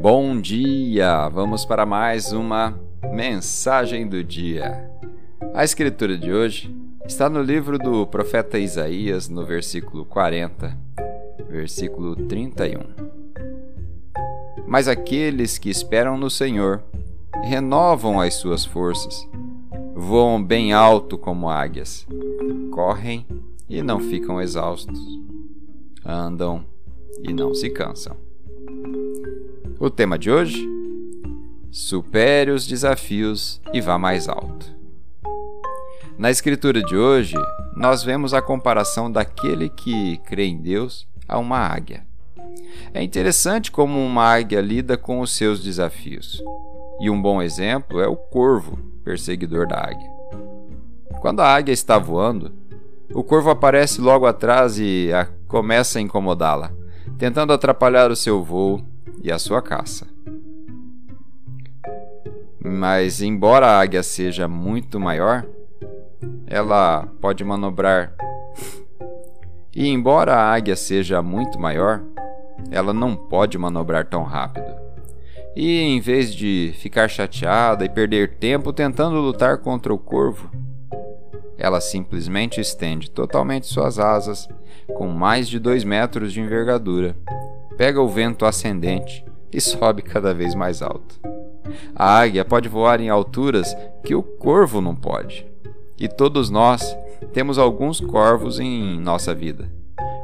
Bom dia! Vamos para mais uma mensagem do dia. A escritura de hoje está no livro do profeta Isaías, no versículo 40, versículo 31. Mas aqueles que esperam no Senhor renovam as suas forças, voam bem alto como águias, correm e não ficam exaustos, andam e não se cansam. O tema de hoje? Supere os desafios e vá mais alto. Na escritura de hoje, nós vemos a comparação daquele que crê em Deus a uma águia. É interessante como uma águia lida com os seus desafios. E um bom exemplo é o corvo, perseguidor da águia. Quando a águia está voando, o corvo aparece logo atrás e a começa a incomodá-la, tentando atrapalhar o seu voo e a sua caça. Mas, embora a águia seja muito maior, ela pode manobrar. E, embora a águia seja muito maior, ela não pode manobrar tão rápido. E, em vez de ficar chateada e perder tempo tentando lutar contra o corvo, ela simplesmente estende totalmente suas asas, com mais de dois metros de envergadura, pega o vento ascendente e sobe cada vez mais alto. A águia pode voar em alturas que o corvo não pode. E todos nós temos alguns corvos em nossa vida.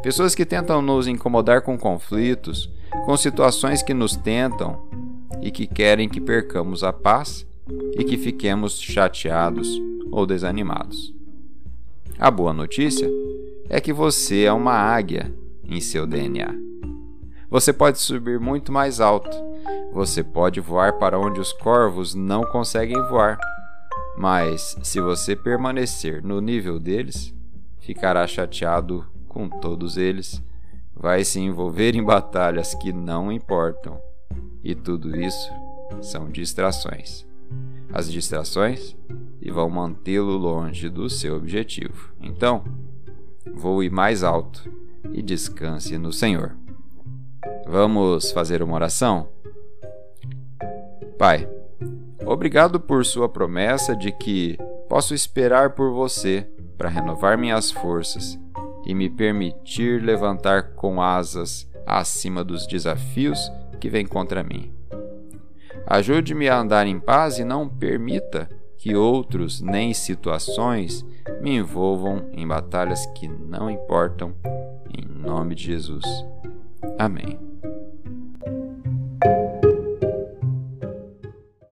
Pessoas que tentam nos incomodar com conflitos, com situações que nos tentam e que querem que percamos a paz e que fiquemos chateados ou desanimados. A boa notícia é que você é uma águia em seu DNA. Você pode subir muito mais alto. Você pode voar para onde os corvos não conseguem voar. Mas se você permanecer no nível deles, ficará chateado com todos eles, vai se envolver em batalhas que não importam. E tudo isso são distrações. As distrações e vão mantê-lo longe do seu objetivo. Então, voe mais alto e descanse no Senhor. Vamos fazer uma oração? Pai, obrigado por Sua promessa de que posso esperar por você para renovar minhas forças e me permitir levantar com asas acima dos desafios que vêm contra mim. Ajude-me a andar em paz e não permita que outros nem situações me envolvam em batalhas que não importam, em nome de Jesus. Amém.